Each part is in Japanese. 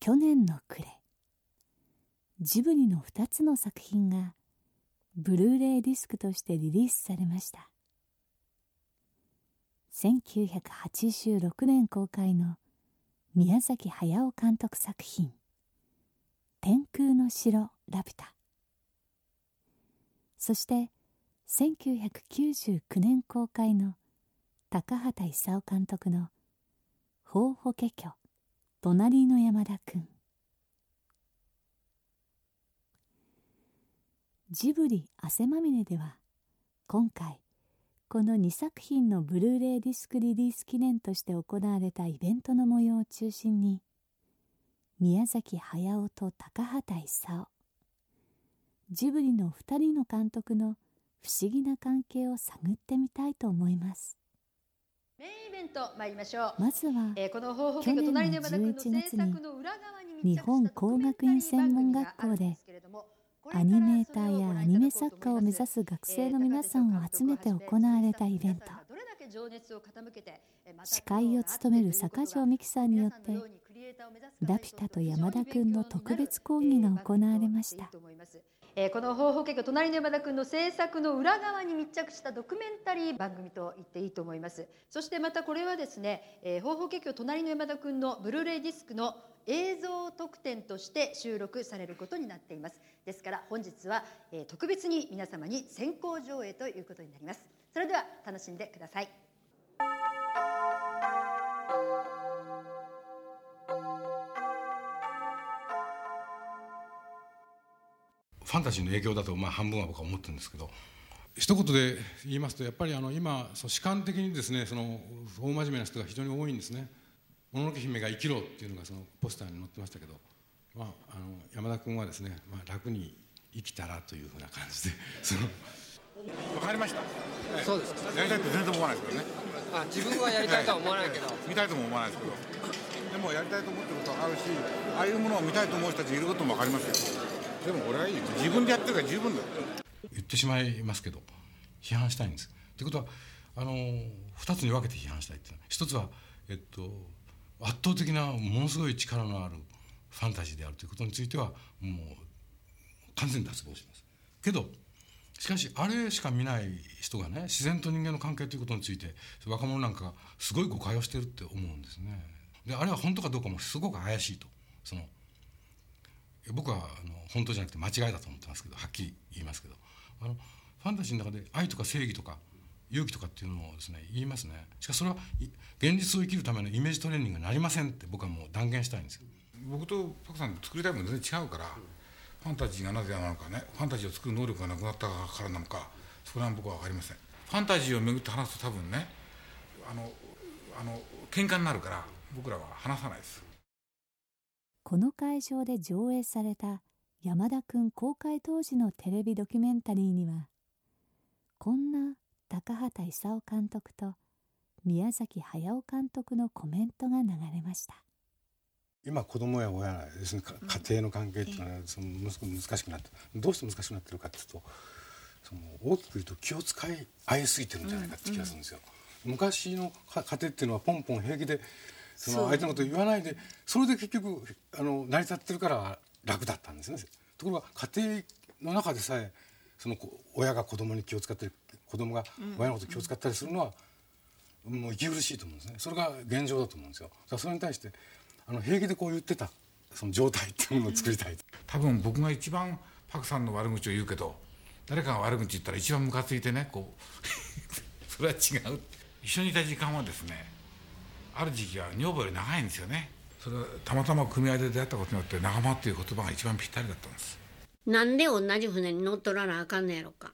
去年の暮れジブリの2つの作品がブルーレイディスクとしてリリースされました。1986年公開の宮崎駿監督作品「天空の城ラピュタ」そして1999年公開の高畑勲監督の「法法華経隣の山田くん」ジブリ汗まみれでは今回この2作品のブルーレイディスクリリース記念として行われたイベントの模様を中心に宮崎駿と高畑勲。ジブリの2人の監督の不思議な関係を探ってみたいと思います。メインイベント参りましょう。まずは、えー、この去年の11月に日本工学院専門学校でアニメーターやアニメ作家を目指す学生の皆さんを集めて行われたイベント。司会を務める坂上美樹さんによってラピュタと山田君の特別講義が行われましたえこの方法結局隣の山田君の制作の裏側に密着したドキュメンタリー番組と言っていいと思います。そしてまたこれはですね、えー、方法結局隣の山田君のブルーレイディスクの映像特典として収録されることになっています。ですから本日は、えー、特別に皆様に先行上映ということになります。それでは楽しんでください。ァンタジーの影響だとまあ半分は僕は思ってるんですけど一言で言いますとやっぱりあの今そ主観的にですねその大真面目な人が非常に多いんですね「もののけ姫が生きろ」っていうのがそのポスターに載ってましたけど、まあ、あの山田君はですね、まあ、楽に生きたらというふうな感じで その分かりました、そうですやりたいって全然思わないですけどね。あ自分はやりたいとは思わないけど、はい、見たいとも思わないですけど。でもやりたいと思ってることはあるしああいうものを見たいと思う人たちいることも分かりますよでも俺はいい自分でやってるから十分だ言ってしまいますけど批判したいんです。ということはあの2つに分けて批判したいっていうの。は一つは、えっと、圧倒的なものすごい力のあるファンタジーであるということについてはもう完全に脱帽します。けどしかしあれしか見ない人がね自然と人間の関係ということについて若者なんかがすごい誤解をしてるって思うんですね。であれは本当かどうかもすごく怪しいと。その僕はあの本当じゃなくて間違いだと思ってますけどはっきり言いますけどあのファンタジーの中で愛とか正義とか勇気とかっていうのをですね言いますね。しかしそれは現実を生きるためのイメージトレーニングになりませんって僕はもう断言したいんですよ僕とパクさん作りたいもの全然違うから、ファンタジーがなぜなのかねファンタジーを作る能力がなくなったからなのかそれは僕は分かりません。ファンタジーをめぐって話すと多分ねあのあの喧嘩になるから僕らは話さないです。この会場で上映された山田くん公開当時のテレビドキュメンタリーにはこんな高畑勲監督と宮崎駿監督のコメントが流れました。今子供や親ですね家庭の関係っていうのはその難しくなってどうして難しくなってるかっていうとその大きく言うと気を使い合いすぎてるんじゃないかって気がするんですよ。昔の家庭っていうのはポンポン平気でその相手のことを言わないでそれで結局あの成り立ってるから楽だったんですね。ところが家庭の中でさえその親が子供に気を使ったり子供が親のこと気を使ったりするのは、もう息苦しいと思うんですね。それが現状だと思うんですよ。だからそれに対してあの平気でこう言ってたその状態っていうものを作りたい。多分僕が一番パクさんの悪口を言うけど誰かが悪口言ったら一番ムカついてねこう。それは違う。一緒にいた時間はですねある時期は女房より長いんですよね。それはたまたま組合で出会ったことによって仲間っていう言葉が一番ぴったりだったんです。なんで同じ船に乗っ取らなあかんねやろか。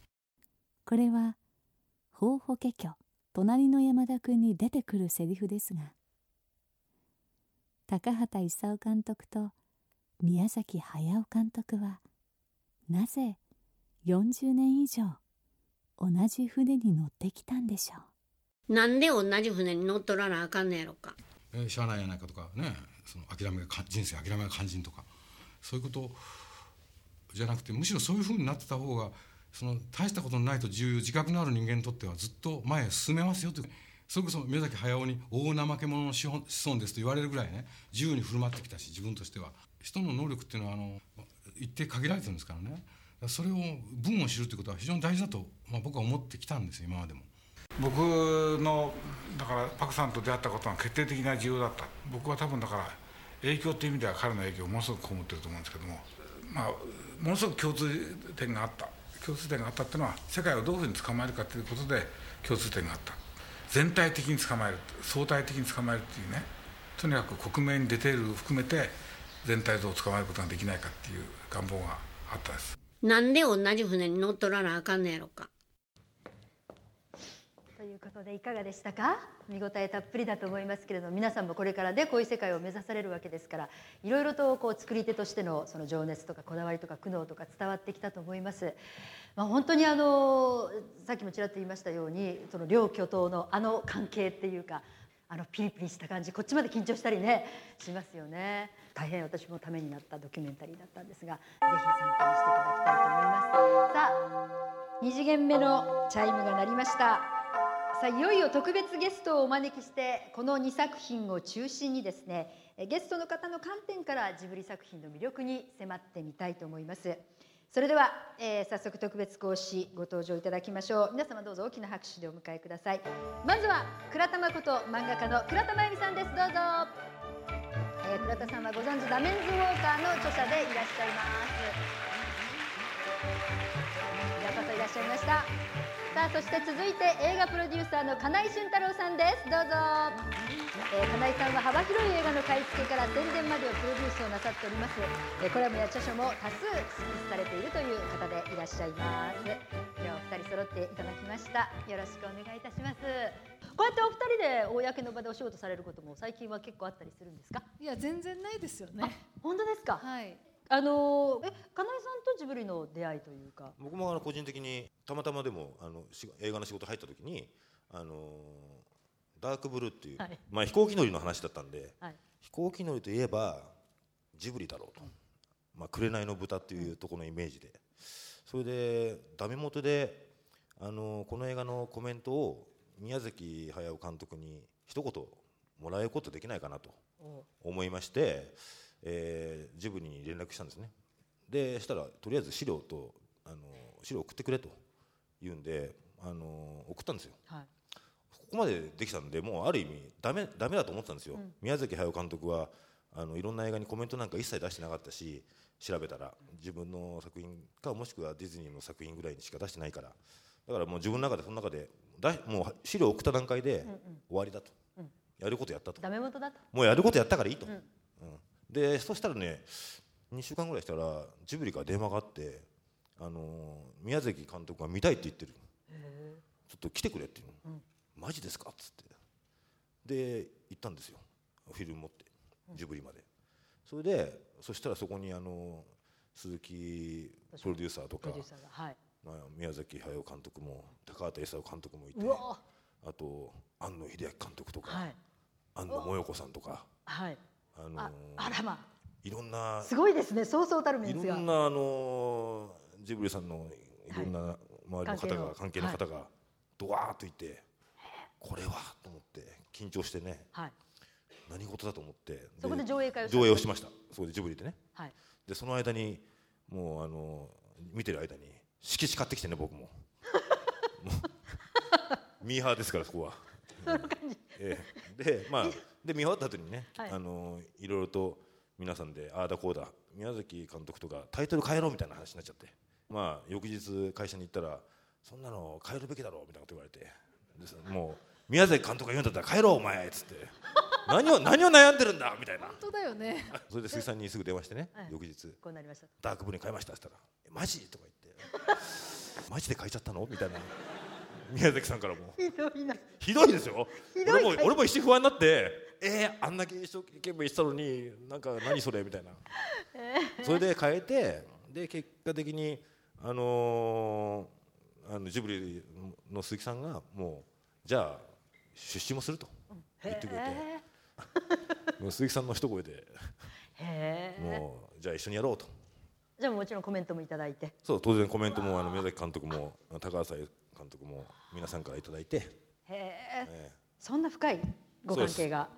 これは法法華経隣の山田君に出てくるセリフですが高畑勲監督と宮崎駿監督はなぜ40年以上同じ船に乗ってきたんでしょうなんで同じ船に乗っ取らなあかんねやろか。えー、しゃあないやないかとかねその諦めが人生諦めが肝心とかそういうことじゃなくてむしろそういうふうになってた方がその大したことのないと自由自覚のある人間にとってはずっと前へ進めますよというそれこそ宮崎駿に大怠け者の子孫子孫ですと言われるぐらいね自由に振る舞ってきたし自分としては人の能力っていうのはあの一定限られてるんですからねそれを文を知るということは非常に大事だと、まあ、僕は思ってきたんですよ今までも。僕のだからパクさんと出会ったことが決定的な重要だった。僕は多分だから影響という意味では彼の影響をものすごく被ってると思うんですけども。まあものすごく共通点があった。共通点があったっていうのは世界をどういうふうに捕まえるかということで共通点があった。全体的に捕まえる。相対的に捕まえるっていうね。とにかく克明に出ている含めて全体像を捕まえることができないかっていう願望があったです。なんで同じ船に乗っ取らなあかんねやろか。いうことでいかがでしたか？見応えたっぷりだと思いますけれども皆さんもこれからでこういう世界を目指されるわけですからいろいろとこう作り手としてのその情熱とかこだわりとか苦悩とか伝わってきたと思います。まあ、本当にあのさっきもちらっと言いましたようにその両巨頭のあの関係っていうかあのピリピリした感じこっちまで緊張したりねしますよね。大変私もためになったドキュメンタリーだったんですがぜひ参考にしていただきたいと思います。さあ2次元目のチャイムが鳴りました。さあいよいよ特別ゲストをお招きしてこの2作品を中心にですねゲストの方の観点からジブリ作品の魅力に迫ってみたいと思います。それでは、えー早速特別講師ご登場いただきましょう。皆様どうぞ大きな拍手でお迎えください。まずは倉田誠漫画家の倉田真由美さんです。どうぞ、えー倉田さんはご存知ダメンズウォーカーの著者でいらっしゃいます。ようこそいらっしゃいました。さあそして続いて映画プロデューサーの金井俊太郎さんです。どうぞ、えー金井さんは幅広い映画の買い付けから宣伝までをプロデュースをなさっております、えーコラムや著書も多数執筆されているという方でいらっしゃいます。ではお二人揃っていただきました。よろしくお願いいたします。こうやってお二人で公の場でお仕事されることも最近は結構あったりするんですか？いや全然ないですよね。本当ですか、はい。あのーえ金井さんとジブリの出会いというか。僕もあの個人的にたまたまでもあのし映画の仕事入った時にあのダークブルーっていう、はい。まあ飛行機乗りの話だったんで、はい。飛行機乗りといえばジブリだろうと、まあ紅の豚っていうところのイメージで、それでダメ元であのこの映画のコメントを宮崎駿監督に一言もらえることできないかなと思いまして、えージブリに連絡したんですね。でしたらとりあえず資料とあの資料送ってくれと言うんであの送ったんですよ。はい。ここまでできたんでもうある意味ダメダメだと思ってたんですよ、宮崎駿監督はあのいろんな映画にコメントなんか一切出してなかったし調べたら自分の作品かもしくはディズニーの作品ぐらいにしか出してないから。だからもう自分の中でその中でだいもう資料を送った段階で終わりだと、やることやったと。ダメ元だと。もうやることやったからいいと、うんでそしたらね2週間ぐらいしたらジブリから電話があって、あのー宮崎監督が見たいって言ってるちょっと来てくれっていうの、マジですかっつって。で行ったんですよ。フィルム持ってジブリまで、それでそしたらそこにあの鈴木プロデューサーとかはい。まあ、宮崎駿監督も高畑勲監督もいてあと庵野秀明監督とか、はい。庵野もよこさんとか、はいあのーああらまいろんなすごいですね。そうそうたるメいンツがろんなあのージブリさんのい。ろんな周りの方が関係の方がドワーッといてこれはと思って緊張してねはい。何事だと思ってそこで上映会を上映をしました。そこでジブリでね。はい。でその間にもうあのー見てる間に色紙買ってきてね僕も。ミーハーですからそこは。ええ。でまあで見終わった後にね、はい。あのいろいろと皆さんでああだこうだ宮崎監督とかタイトル変えろみたいな話になっちゃってまあ翌日会社に行ったらそんなの変えるべきだろうみたいなこと言われてもう宮崎監督が言うんだったら変えろお前っつって。何を何を悩んでるんだみたいな。本当だよね。それで鈴木さんにすぐ電話してね、はい。翌日。こうなりました。ダークブルーに変えましたって言ったらえマジ？とか言って。マジで変えちゃったの？みたいな。宮崎さんからも。ひどいな。ひどいですよ。俺も俺も一瞬不安になってえー、あんだけ一生懸命したのになんか何それ？みたいな、それで変えてで結果的にあのーあのジブリの鈴木さんがもうじゃあ出資もすると言ってくれて。へ もう鈴木さんの一声で。もうじゃあ一緒にやろうと。じゃあもちろんコメントもいただいて。そう当然コメントもあの宮崎監督も高橋監督も皆さんからいただいて、へええ。ーそんな深い？ご関係が。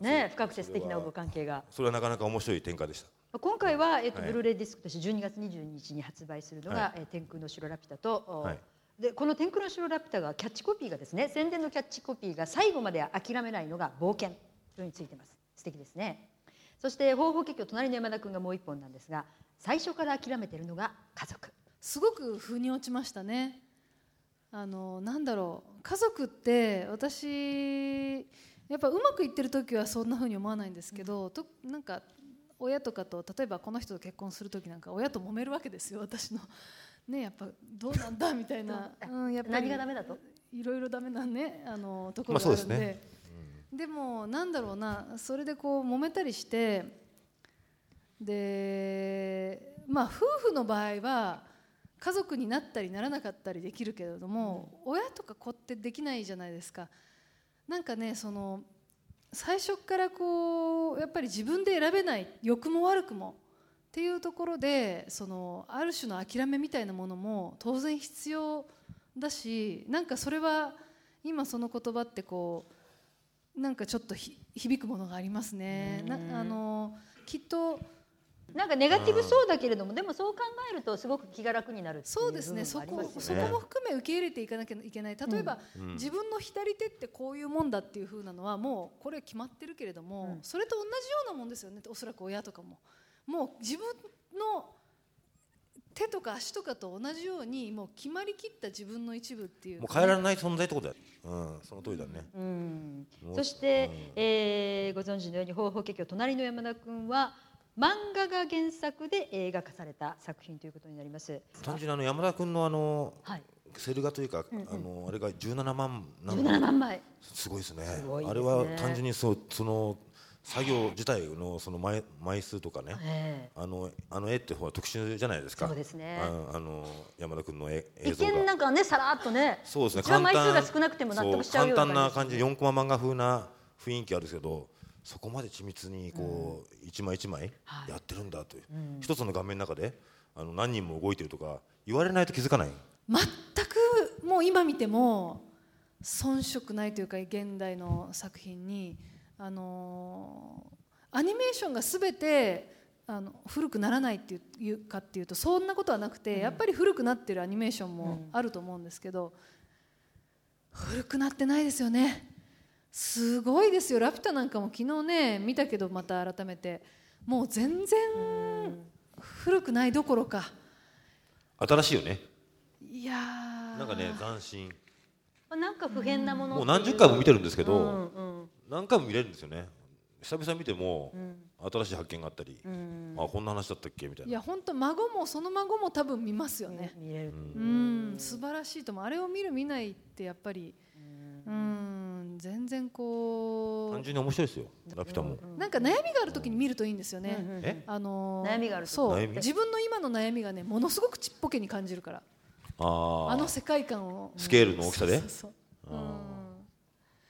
ね深くて素敵なご関係が。それはなかなか面白い展開でした。今回は、えっとはい。ブルーレイディスクとして12月22日に発売するのが「はい。えー天空の城ラピュタと」はい。でこの「天空の城ラピュタ」がキャッチコピーがですね宣伝のキャッチコピーが「最後まで諦めないのが冒険」とについてます。素敵ですね。そして方法結局隣の山田君がもう一本なんですが最初から諦めているのが家族。すごく腑に落ちましたね。あのなんだろう。家族って私やっぱうまくいってる時はそんな風に思わないんですけど、となんか親とかと例えばこの人と結婚する時なんか親と揉めるわけですよ私の。ねやっぱどうなんだみたいな、うん、やっぱり。何がダメだと？いろいろダメなねあのところがあるんで,、まあですね。でもなんだろうなそれでこう揉めたりしてでまあ夫婦の場合は家族になったりならなかったりできるけれども、親とか子ってできないじゃないですか。なんかねその最初からこうやっぱり自分で選べない良くも悪くもっていうところでそのある種の諦めみたいなものも当然必要だしなんかそれは今その言葉ってこうなんかちょっとひ響くものがありますね。なあのきっとなんかネガティブそうだけれどもでもそう考えるとすごく気が楽になるそうですね。そこそこも含め受け入れていかなきゃいけない。例えば、うん。自分の左手ってこういうもんだっていう風なのはもうこれ決まってるけれども、うん。それと同じようなもんですよね。おそらく親とかも。もう自分の手とか足とかと同じようにもう決まりきった自分の一部っていう。もう変えられない存在ってことだよ、うん、その通りだね、うん。そして、えーご存知のように「方法結局隣の山田君」は漫画が原作で映画化された作品ということになります。単純にあの山田君のあのはい、セル画というか、うんうん。あのあれが17万なん17万枚。すごいですね。ね。あれは単純にそうその作業自体のその枚枚数とかね、えあのあの絵ってほら特殊じゃないですか。そうですね。ああの山田君の絵映像が。見なんかねさらっとね。そうですね。一番枚数が少なくても納得しちゃうような簡単な感感じじ4コマ漫画風な雰囲気あるんですけどそこまで緻密にこう、一枚一枚はい。やってるんだという、うん。一つの画面の中であの何人も動いてるとか言われないと気づかない。全くもう今見ても遜色ないというか現代の作品にあのアニメーションが全てあの古くならないっていうかっていうとそんなことはなくて、やっぱり古くなってるアニメーションもあると思うんですけど、古くなってないですよねすごいですよ「ラピュタ」なんかも昨日ね見たけどまた改めて。もう全然古くないどころか。新しいよね。いやー。なんかね斬新。なんか不変なものもう何十回も見てるんですけど、うんうん。何回も見れるんですよね。久々に見ても、うん。新しい発見があったり、うん。あこんな話だったっけみたいな。いや本当孫もその孫も多分見ますよね。見れる。うん。素晴らしいと思う。あれを見る見ないってやっぱり。うん全然こ単純に面白いですよラピュタも、うなんか悩みがある時に見るといいんですよね。え？あのー悩みがある時。そう。自分の今の悩みがねものすごくちっぽけに感じるから。ああの世界観を。スケールの大きさで？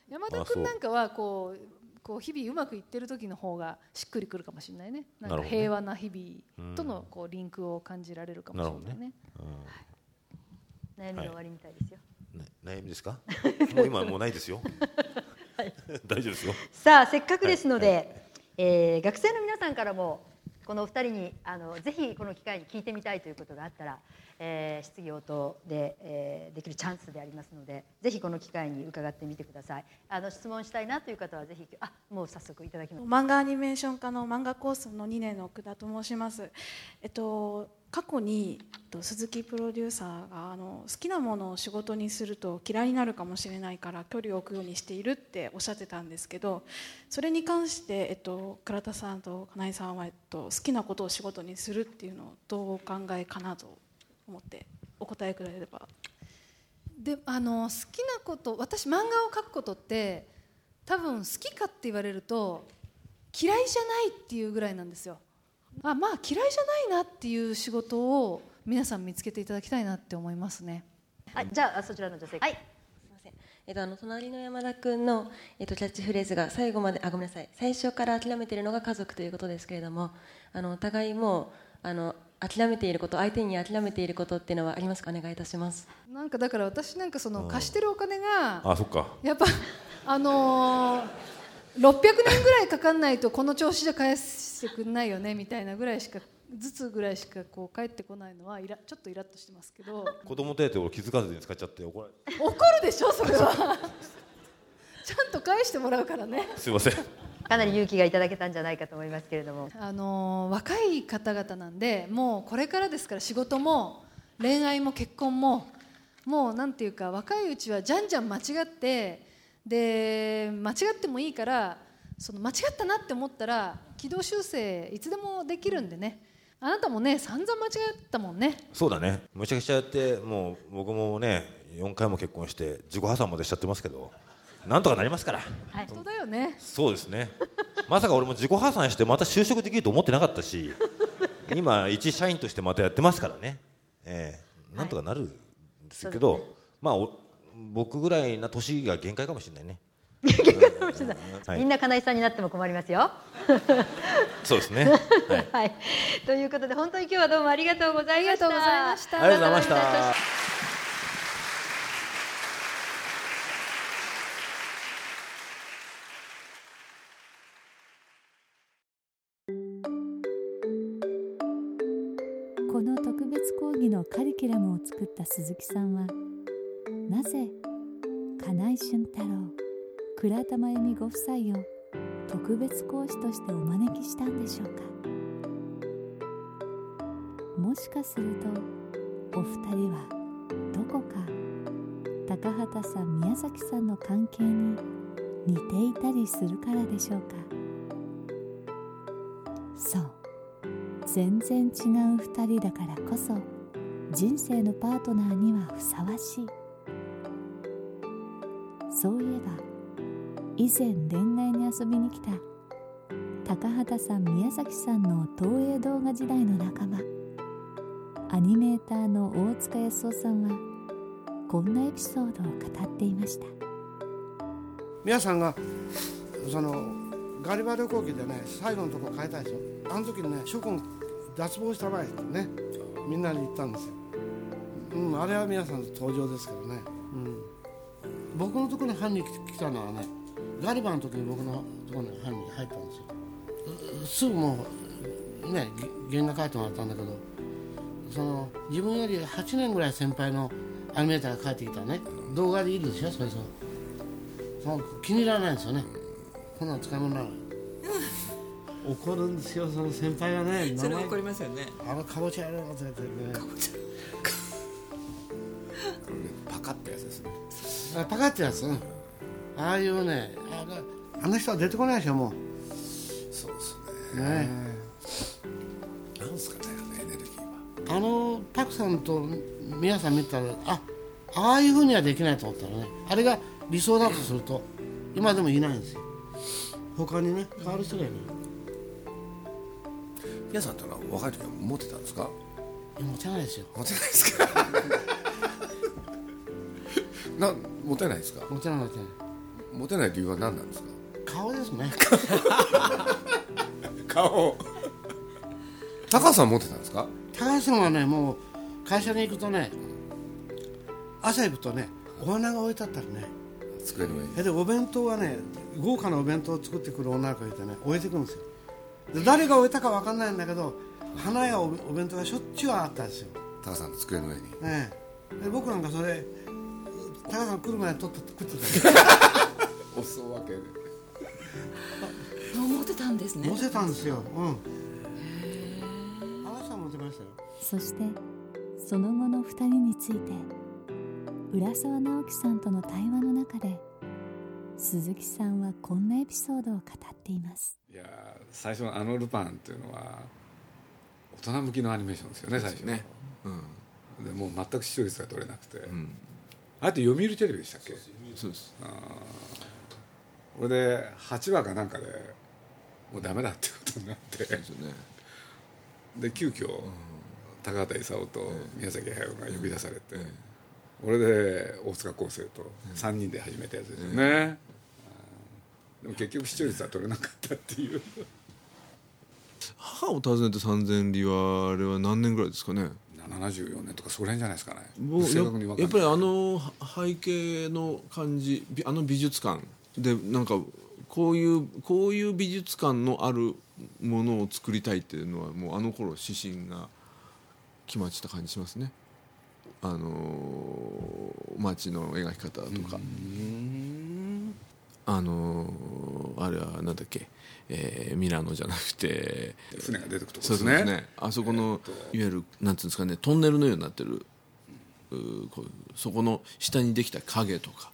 山田君なんかはこうこう日々うまくいってる時の方がしっくりくるかもしれないね。なんかなるほどね。平和な日々とのこうリンクを感じられるかもしれないね。悩みが終わりみたいですよ、な悩みですか？もう今はもうないですよ、大丈夫ですよ。さあせっかくですので、えー学生の皆さんからもこのお二人にあのぜひこの機会に聞いてみたいということがあったら、えー質疑応答で、えーできるチャンスでありますのでぜひこの機会に伺ってみてくださいあの質問したいなという方はぜひあもう早速いただきます漫画アニメーション科の漫画コースの2年の奥田と申します。えっと過去に鈴木プロデューサーがあの好きなものを仕事にすると嫌いになるかもしれないから距離を置くようにしているっておっしゃってたんですけどそれに関して、えっと、倉田さんと金井さんは、えっと、好きなことを仕事にするっていうのをどうお考えかなと思ってお答えくれれば。であの好きなこと私漫画を描くことって多分好きかって言われると嫌いじゃないっていうぐらいなんですよ。あまあ嫌いじゃないなっていう仕事を皆さん見つけていただきたいなって思いますね。はいじゃあそちらの女性はい。えっと、あの隣の山田君の、えっと、キャッチフレーズが最後まであごめんなさい。最初から諦めているのが家族ということですけれどもあのお互いもあの諦めていること相手に諦めていることっていうのはありますか？お願いいたします。なんかだから私なんかその貸してるお金があそっか。やっぱあのー、600年ぐらいかかんないとこの調子じゃ返してくんないよねみたいなぐらいしかずつぐらいしかこう返ってこないのはイラちょっとイラッとしてますけど。子供手当を気づかずに使っちゃって怒られ怒るでしょそれは。ちゃんと返してもらうからね。すいませんかなり勇気がいただけたんじゃないかと思いますけれども。あの若い方々なんでもうこれからですから仕事も恋愛も結婚ももうなんていうか若いうちはじゃんじゃん間違ってで間違ってもいいからその間違ったなって思ったら軌道修正いつでもできるんでね。あなたもね散々間違ったもんね。そうだね。むちゃくちゃやってもう僕もね4回も結婚して自己破産までしちゃってますけどなんとかなりますから。はい。そうだよね。そうですね。まさか俺も自己破産してまた就職できると思ってなかったし今一社員としてまたやってますからね。ええ。なんとかなるんですけど、はい。まあお僕ぐらいな年が限界かもしれないね。はい。みんな金井さんになっても困りますよ。そうですね。はい。はい、ということで本当に今日はどうもありがとうございました。ありがとうございました。ありがとうございました講義のカリキュラムを作った鈴木さんはなぜ金井俊太郎倉田真由美ご夫妻を特別講師としてお招きしたんでしょうか。もしかするとお二人はどこか高畑さん宮崎さんの関係に似ていたりするからでしょうか。全然違う二人だからこそ人生のパートナーにはふさわしい。そういえば以前恋愛に遊びに来た高畑さん宮崎さんの東映動画時代の仲間。アニメーターの大塚康夫さんはこんなエピソードを語っていました。皆さんがそのガリバ旅行記でね最後のとこ変えたでしょ。あの時にね諸君脱帽したまえってね。みんなに言ったんですよ、うん、あれは皆さんの登場ですけどね、うん、僕のところに犯人来たのはねガリバーの時に僕のところに犯人入ったんですよ。すぐもうね原画描いてもらったんだけどその自分より8年ぐらい先輩のアニメーターが帰ってきたね。動画でいいでしょそれそその気に入らないんですよね。こんなの使い物なの怒るんですよその先輩がねそれ怒りますよね。あのかぼちゃやろうとか言ってねパカってやつですね。あパカってやつ？うん。ああいうねあのあの人は出てこないでしょもそうですうね。ね。なんですかねあのエネルギーは。あのパクさんと皆さん見たらあああいうふうにはできないと思ったらね。あれが理想だとすると今でもいないんですよ。他にね変わる人がいる皆さんってのは若い時は持ってたんですか？いや持てないですよ。持てないですか？な持てないですか？持てない持てない持てない理由は何なんですか？顔ですね。顔。高橋さん持ってたんですか？高橋さんはねもう会社に行くとね朝行くとねお花が置いてあったりね。机の上に。でお弁当はね豪華なお弁当を作ってくる女の子がいてね置いてくるんですよ。で誰が置いたか分かんないんだけど花やおお弁当がしょっちゅうあったんですよ、高橋さんの机の上に。ええ、で僕なんかそれ高橋さん来る前に取って食ってた。よお裾分けで。持ってたんですね。乗せたんですよ。うん。あの人は持ってましたよ。そしてその後の2人について浦沢直樹さんとの対話の中で鈴木さんはこんなエピソードを語っています。いやー最初のあのルパンっていうのは大人向きのアニメーションですよね最初ね、うん、でもう全く視聴率が取れなくて、あと読売テレビでしたっけ？そうですこれで8話かなんかでもうダメだってことになって。で急遽高畑勲と宮崎駿が呼び出されて、俺で大塚康生と3人で始めたやつですよね、でも結局視聴率は取れなかったっていう。母を訪ねて三千里はあれは何年ぐらいですかね？74年とかそれ辺じゃないですかね。ややっぱりあの背景の感じびあの美術館でなんかこういうこういう美術館のあるものを作りたいっていうのはもうあの頃指針が決まってた感じしますね。あの街の描き方とかあのあれはなんだっけ、えーミラノじゃなくて。船が出てくとこですね。そうですあそこの、いわゆるなんていうんですかねトンネルのようになってる、うこうそこの下にできた影とか、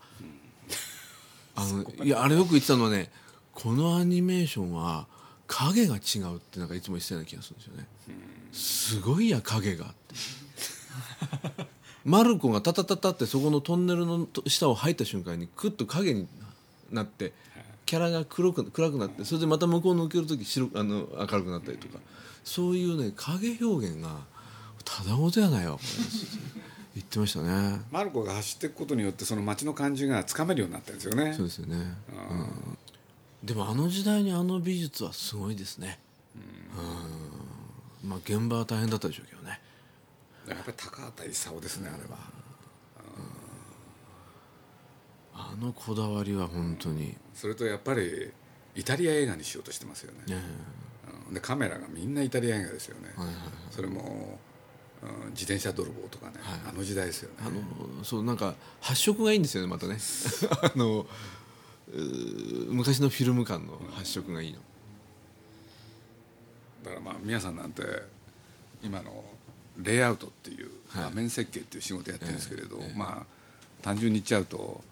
あのいやあれよく言ってたのはねこのアニメーションは影が違うってなんかいつも言ってたような気がするんですよね、すごいや影がって。マルコがタタタタってそこのトンネルの下を入った瞬間にクッと影になってキャラが黒く暗くなってそれでまた向こう抜ける時白あの明るくなったりとか。そういうね影表現がただごとやないわこれ。言ってましたね。マルコが走っていくことによってその街の感じがつかめるようになったんですよね。そうですよね、うん。でもあの時代にあの美術はすごいですね。うん。まあ現場は大変だったでしょうけどね。やっぱり高畑勲ですねあれはあのこだわりは本当に。それとやっぱりイタリア映画にしようとしてますよね、うん。でカメラがみんなイタリア映画ですよね、それも、うん自転車泥棒とかね、あの時代ですよね。あのそうなんか発色がいいんですよねまたね。あの昔のフィルム感の発色がいいの、だからまあ皆さんなんて今のレイアウトっていう画面設計っていう仕事やってるんですけれど、まあ単純に言っちゃうと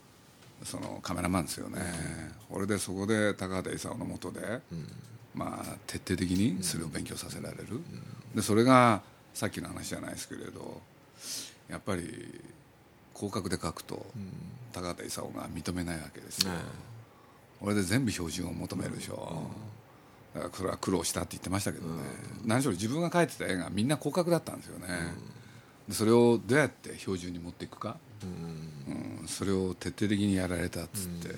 そのカメラマンですよね、俺でそこで高畑勲のもとで、まあ徹底的にそれを勉強させられる、でそれがさっきの話じゃないですけれどやっぱり広角で描くと高畑勲が認めないわけですよ、俺で全部標準を求めるでしょ、だからそれは苦労したって言ってましたけどね、何しろ自分が描いてた絵がみんな広角だったんですよね、でそれをどうやって標準に持っていくか、うん。それを徹底的にやられたっつって、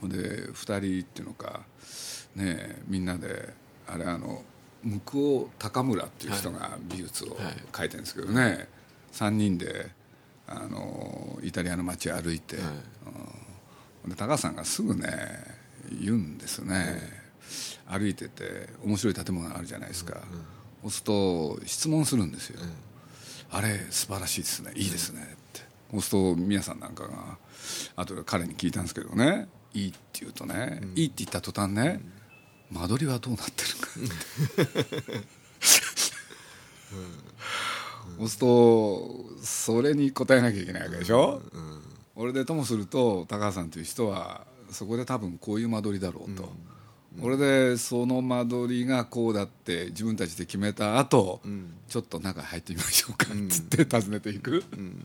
ほんで2人っていうのかねえみんなであれあの向尾高村っていう人が美術を描いてるんですけどね、3人であのイタリアの街を歩いて、うん。で高橋さんがすぐね言うんですね、歩いてて面白い建物があるじゃないですか、そうすると質問するんですよ、あれ素晴らしいですね。いいですねって。そうすると宮さんなんかが後で彼に聞いたんですけどね。いいって言うとね、いいって言った途端ね、間取りはどうなってるかって。そうするとそれに答えなきゃいけないわけでしょ、俺でともすると高橋さんという人はそこで多分こういう間取りだろうと、俺でその間取りがこうだって自分たちで決めた後、ちょっと中入ってみましょうかっつって訪ねていく、うん。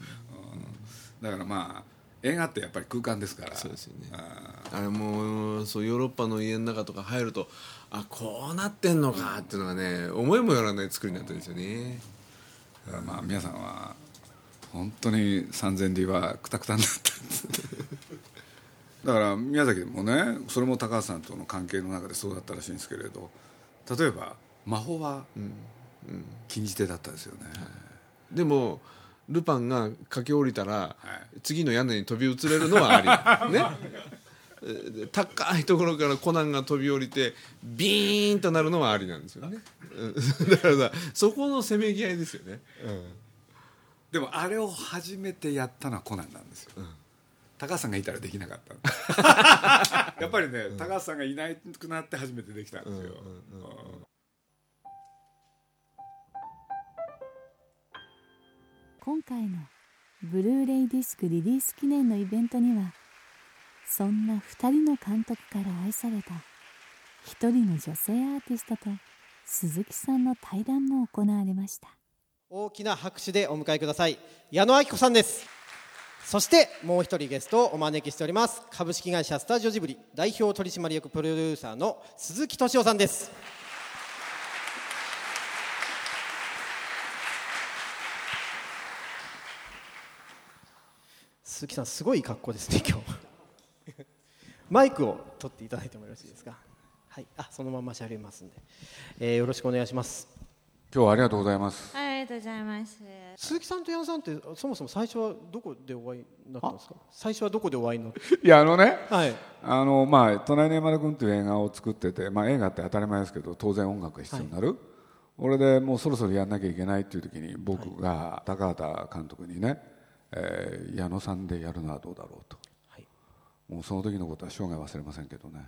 だからまあ映画ってやっぱり空間ですから。そうですよね。あれもうそうヨーロッパの家の中とか入るとあこうなってんのかっていうのがね思いもよらない作りになってるんですよね、だからまあ皆さんは本当に三千里はくたくたになっただから宮崎でもねそれも高橋さんとの関係の中でそうだったらしいんですけれど例えば魔法は禁じ手だったですよね、でもルパンが駆け下りたら、次の屋根に飛び移れるのはあり ね。で高いところからコナンが飛び降りてビーンとなるのはありなんですよね。うん。だからさそこのせめぎ合いですよね、でもあれを初めてやったのはコナンなんですよ、高橋さんがいたらできなかった。やっぱりね、高橋さんがいなくなって初めてできたんですよ、今回のブルーレイディスクリリース記念のイベントにはそんな2人の監督から愛された一人の女性アーティストと鈴木さんの対談も行われました。大きな拍手でお迎えください。矢野明子さんですそしてもう一人ゲストをお招きしております。株式会社スタジオジブリ代表取締役プロデューサーの鈴木敏夫さんです。鈴木さんすごい格好ですね今日。マイクを取っていただいてもよろしいですか？はい。あそのまましゃべりますんで、えーよろしくお願いします。今日はありがとうございます。はい、ありがとうございます。鈴木さんと矢野さんってそもそも最初はどこでお会いになったんですか？最初はどこでお会いになった？いやあのね、はい。あのまあ隣の山田君という映画を作ってて、まあ映画って当たり前ですけど当然音楽が必要になる。俺でもうそろそろやんなきゃいけないっていう時に僕が高畑監督にね、えー矢野さんでやるのはどうだろうと、もうその時のことは生涯忘れませんけどね、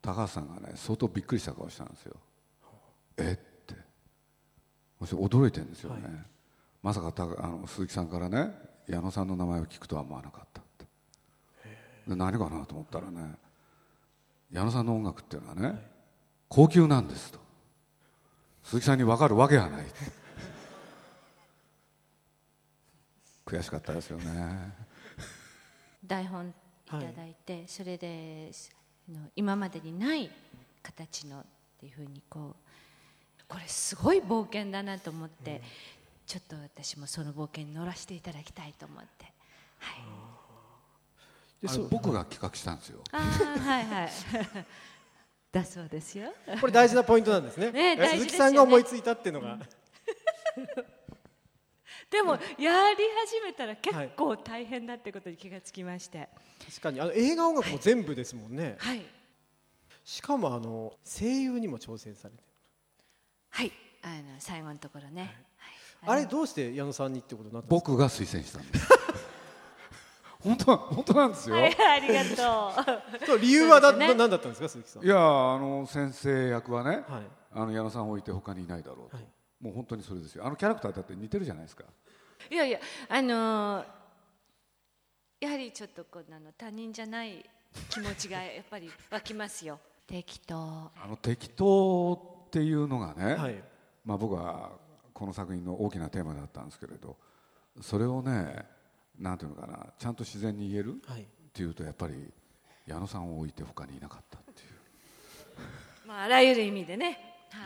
高畑さんがね相当びっくりした顔したんですよ。えっ驚いてるんですよね、まさかたあの鈴木さんからね矢野さんの名前を聞くとは思わなかったって。で何かなと思ったらね矢野さんの音楽っていうのはね、高級なんですと。鈴木さんに分かるわけがない。悔しかったですよね。台本いただいて、それで今までにない形のっていうふうにこうこれすごい冒険だなと思って、ちょっと私もその冒険に乗らせていただきたいと思って。あれ僕が企画したんですよ。ああはいはい。だそうですよ。これ大事なポイントなんですね。ね大事ですよね鈴木さんが思いついたっていうのが、でもやり始めたら結構大変だってことに気がつきまして、確かに。あの映画音楽も全部ですもんね。はい。しかもあの声優にも挑戦されてはい。あの最後のところね、あれどうして矢野さんにってことになったんですか？僕が推薦したんです。本当本当なんですよ、はいありがとう。そう理由はだそうですね。な何だったんですか鈴木さん？いやあの先生役はね、はい。あの矢野さんを置いて他にいないだろうと、もう本当にそれですよ。あのキャラクターだって似てるじゃないですか。いやいやあのーやはりちょっとこうあの他人じゃない気持ちがやっぱり湧きますよ。適当。あの適当っていうのがね、はい。まあ、僕はこの作品の大きなテーマだったんですけれどそれをねなんていうのかなちゃんと自然に言える、はい。っていうとやっぱり矢野さんを置いて他にいなかったっていう。まああらゆる意味でね。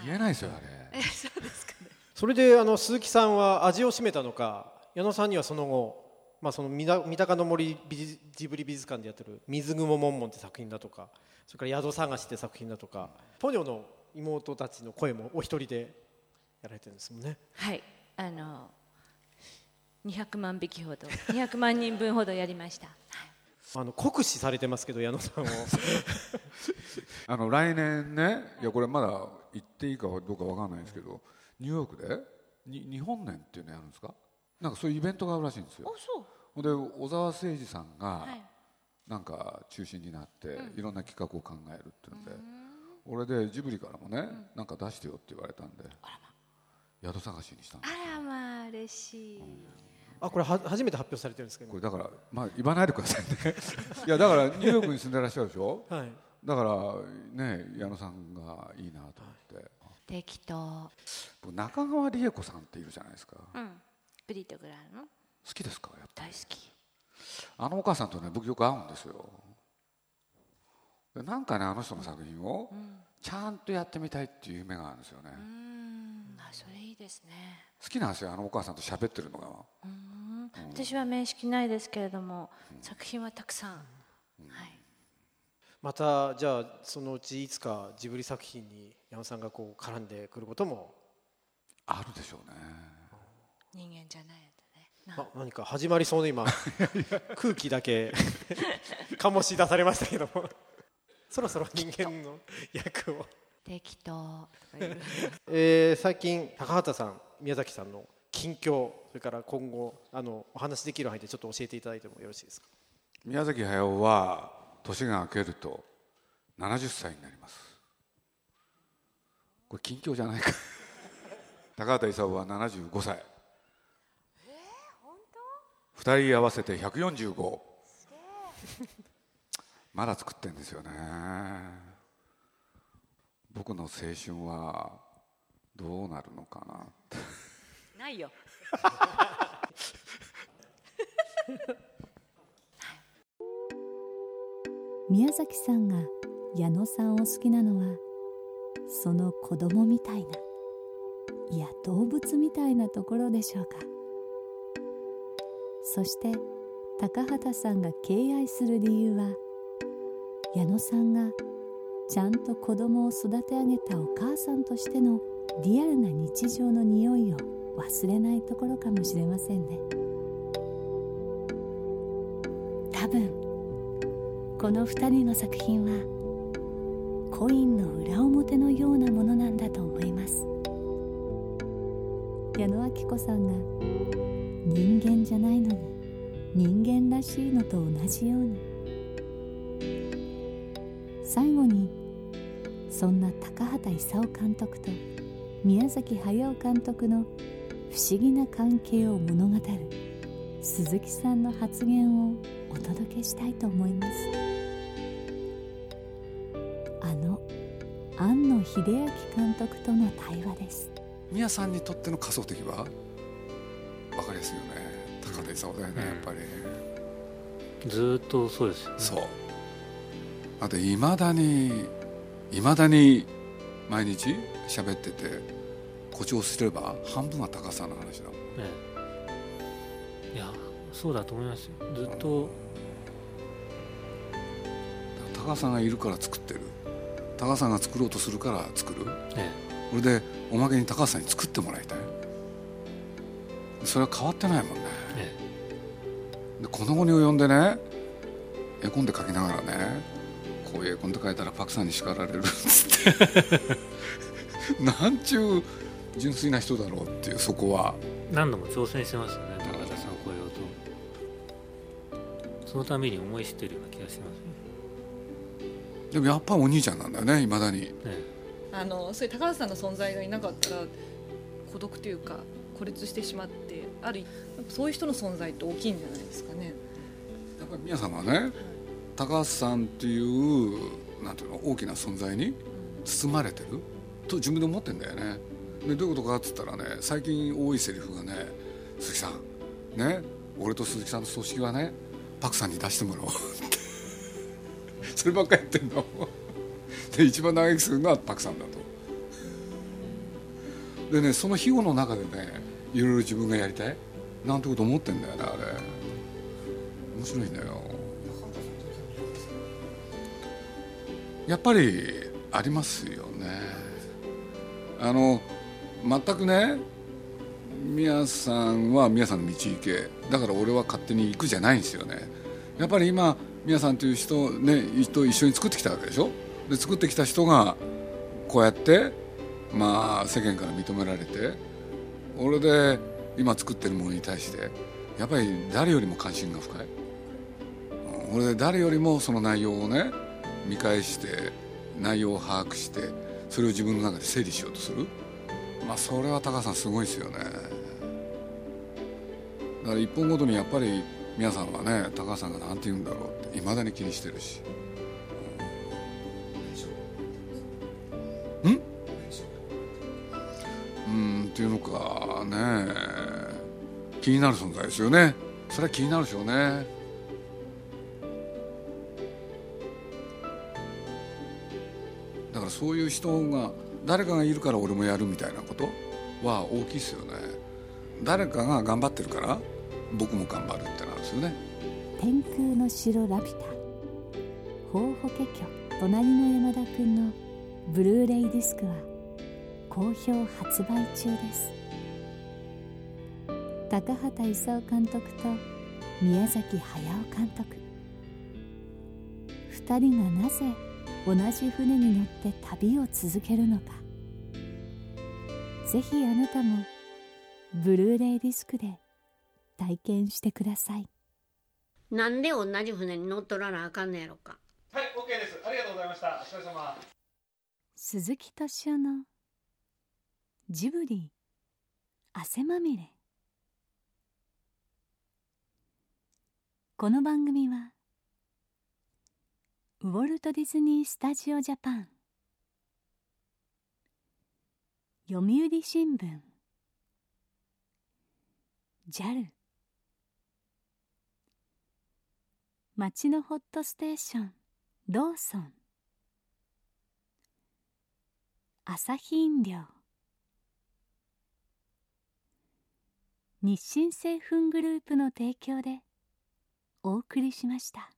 言えないですよあれ。えそうですかね。それであの鈴木さんは味を占めたのか矢野さんにはその後、まあ、その三田三鷹の森美術ジブリ美術館でやってる「水雲もんもん」って作品だとかそれから「宿探し」って作品だとかポニョの妹たちの声もお一人でやられてるんですもんね。はい。あの200万匹ほど 200万人分ほどやりました。あの酷使されてますけど矢野さんを。あの来年ねいやこれまだ言っていいかどうかわかんないんですけどニューヨークでに日本年っていうのやるんですか？なんかそういうイベントがあるらしいんですよ。そう。ほんで小沢誠二さんがはい。なんか中心になってうん。いろんな企画を考えるっていうんで俺でジブリからもねなんか出してよって言われたんで宿探しにしたんですあらまあ嬉しい。あこれは初めて発表されてるんですけど。これだからまあ言わないでくださいね。いやだからニューヨークに住んでらっしゃるでしょ、はい。だからね矢野さんがいいなと思って、適当。僕中川理恵子さんっているじゃないですか。うん。ブリとグラの。好きですかやっぱ大好き。あのお母さんとね僕よく会うんですよ。でなんかねあの人の作品をちゃんとやってみたいっていう夢があるんですよね、うん。あそれいいですね。好きなんですよあのお母さんと喋ってるのが。うん。私は面識ないですけれども、作品はたくさん、はい。またじゃあそのうちいつかジブリ作品に矢野さんがこう絡んでくることも。あるでしょうね。人間じゃないあ。何か始まりそうな今 空気だけ 醸し出されましたけどもそろそろ人間の役を、適当。えー最近高畑さん宮崎さんの近況それから今後あのお話しできる範囲でちょっと教えていただいてもよろしいですか？宮崎駿は年が明けると70歳になります。これ近況じゃないか。高畑勲は75歳。2人合わせて145まだ作ってんですよね。僕の青春はどうなるのかなって。ないよ。宮崎さんが矢野さんを好きなのはその子供みたいないや動物みたいなところでしょうか。そして高畑さんが敬愛する理由は矢野さんがちゃんと子供を育て上げたお母さんとしてのリアルな日常の匂いを忘れないところかもしれませんね。多分この2人の作品はコインの裏表のようなものなんだと思います。矢野明子さんが人間じゃないのに人間らしいのと同じように最後にそんな高畑勲監督と宮崎駿監督の不思議な関係を物語る鈴木さんの発言をお届けしたいと思います。あの庵野秀明監督との対話です。宮さんにとっての仮想的は分かりやすいよね。高田勲だよね、やっぱり。ずっとそうですよ、ね、そうあといまだにいまだに毎日喋ってて誇張すれば半分は高さんの話だもん、ね、いやそうだと思いますよ。ずっと高さんがいるから作ってる。高さんが作ろうとするから作る、ね、それでおまけに高さんに作ってもらいたい。それは変わってないもんね、ね、でこの後に及んでね絵コンテ描きながらねこういう絵コンテ描いたらパクさんに叱られるっつって。なんちゅう純粋な人だろうっていうそこは。何度も挑戦してますよね高田さんを超えようとそのために思い知ってるような気がしますね。でもやっぱお兄ちゃんなんだよねいまだに、ね、あのそういう高橋さんの存在がいなかったら孤独というか孤立してしまってあるそういう人の存在って大きいんじゃないですかね。やっぱり皆さんはね高橋さんっていうなんていうの大きな存在に包まれてる？と自分で思ってんだよね。でどういうことかっつったらね最近多いセリフがね「鈴木さん。ね俺と鈴木さんの葬式はねパクさんに出してもらおう」って。そればっかり言ってんの。で一番長生きするのはパクさんだと。でねその庇護の中でねいろいろ自分がやりたい？なんてこと思ってんだよねあれ。面白いんだよ。やっぱりありますよね。あの全くね宮さんは宮さんの道行け。だから俺は勝手に行くじゃないんですよね。やっぱり今宮さんという人ね人一緒に作ってきたわけでしょ？で作ってきた人がこうやってまあ世間から認められて俺で今作ってるものに対してやっぱり誰よりも関心が深い。俺で誰よりもその内容をね見返して内容を把握してそれを自分の中で整理しようとする？まあそれは高さんすごいですよね。だから一本ごとにやっぱり皆さんはね高橋さんが何て言うんだろうっていまだに気にしてるし。うん？うんっていうのかね。気になる存在ですよね。それは気になるでしょうねそういう人が誰かがいるから俺もやるみたいなことは大きいですよね。誰かが頑張ってるから僕も頑張るってなんですよね。天空の城ラピュタ。法法華経隣の山田くんのブルーレイディスクは好評発売中です。高畑勲監督と宮崎駿監督。2人がなぜ同じ船に乗って旅を続けるのか。ぜひあなたもブルーレイディスクで体験してください。なんで同じ船に乗っとらなあかんのやろか。はい OK です。ありがとうございました。お疲れ様。鈴木敏夫のジブリ汗まみれ。この番組はウォルト・ディズニー・スタジオ・ジャパン。読売新聞。JAL 町のホットステーション。ローソン。アサヒ飲料。日清製粉グループの提供でお送りしました。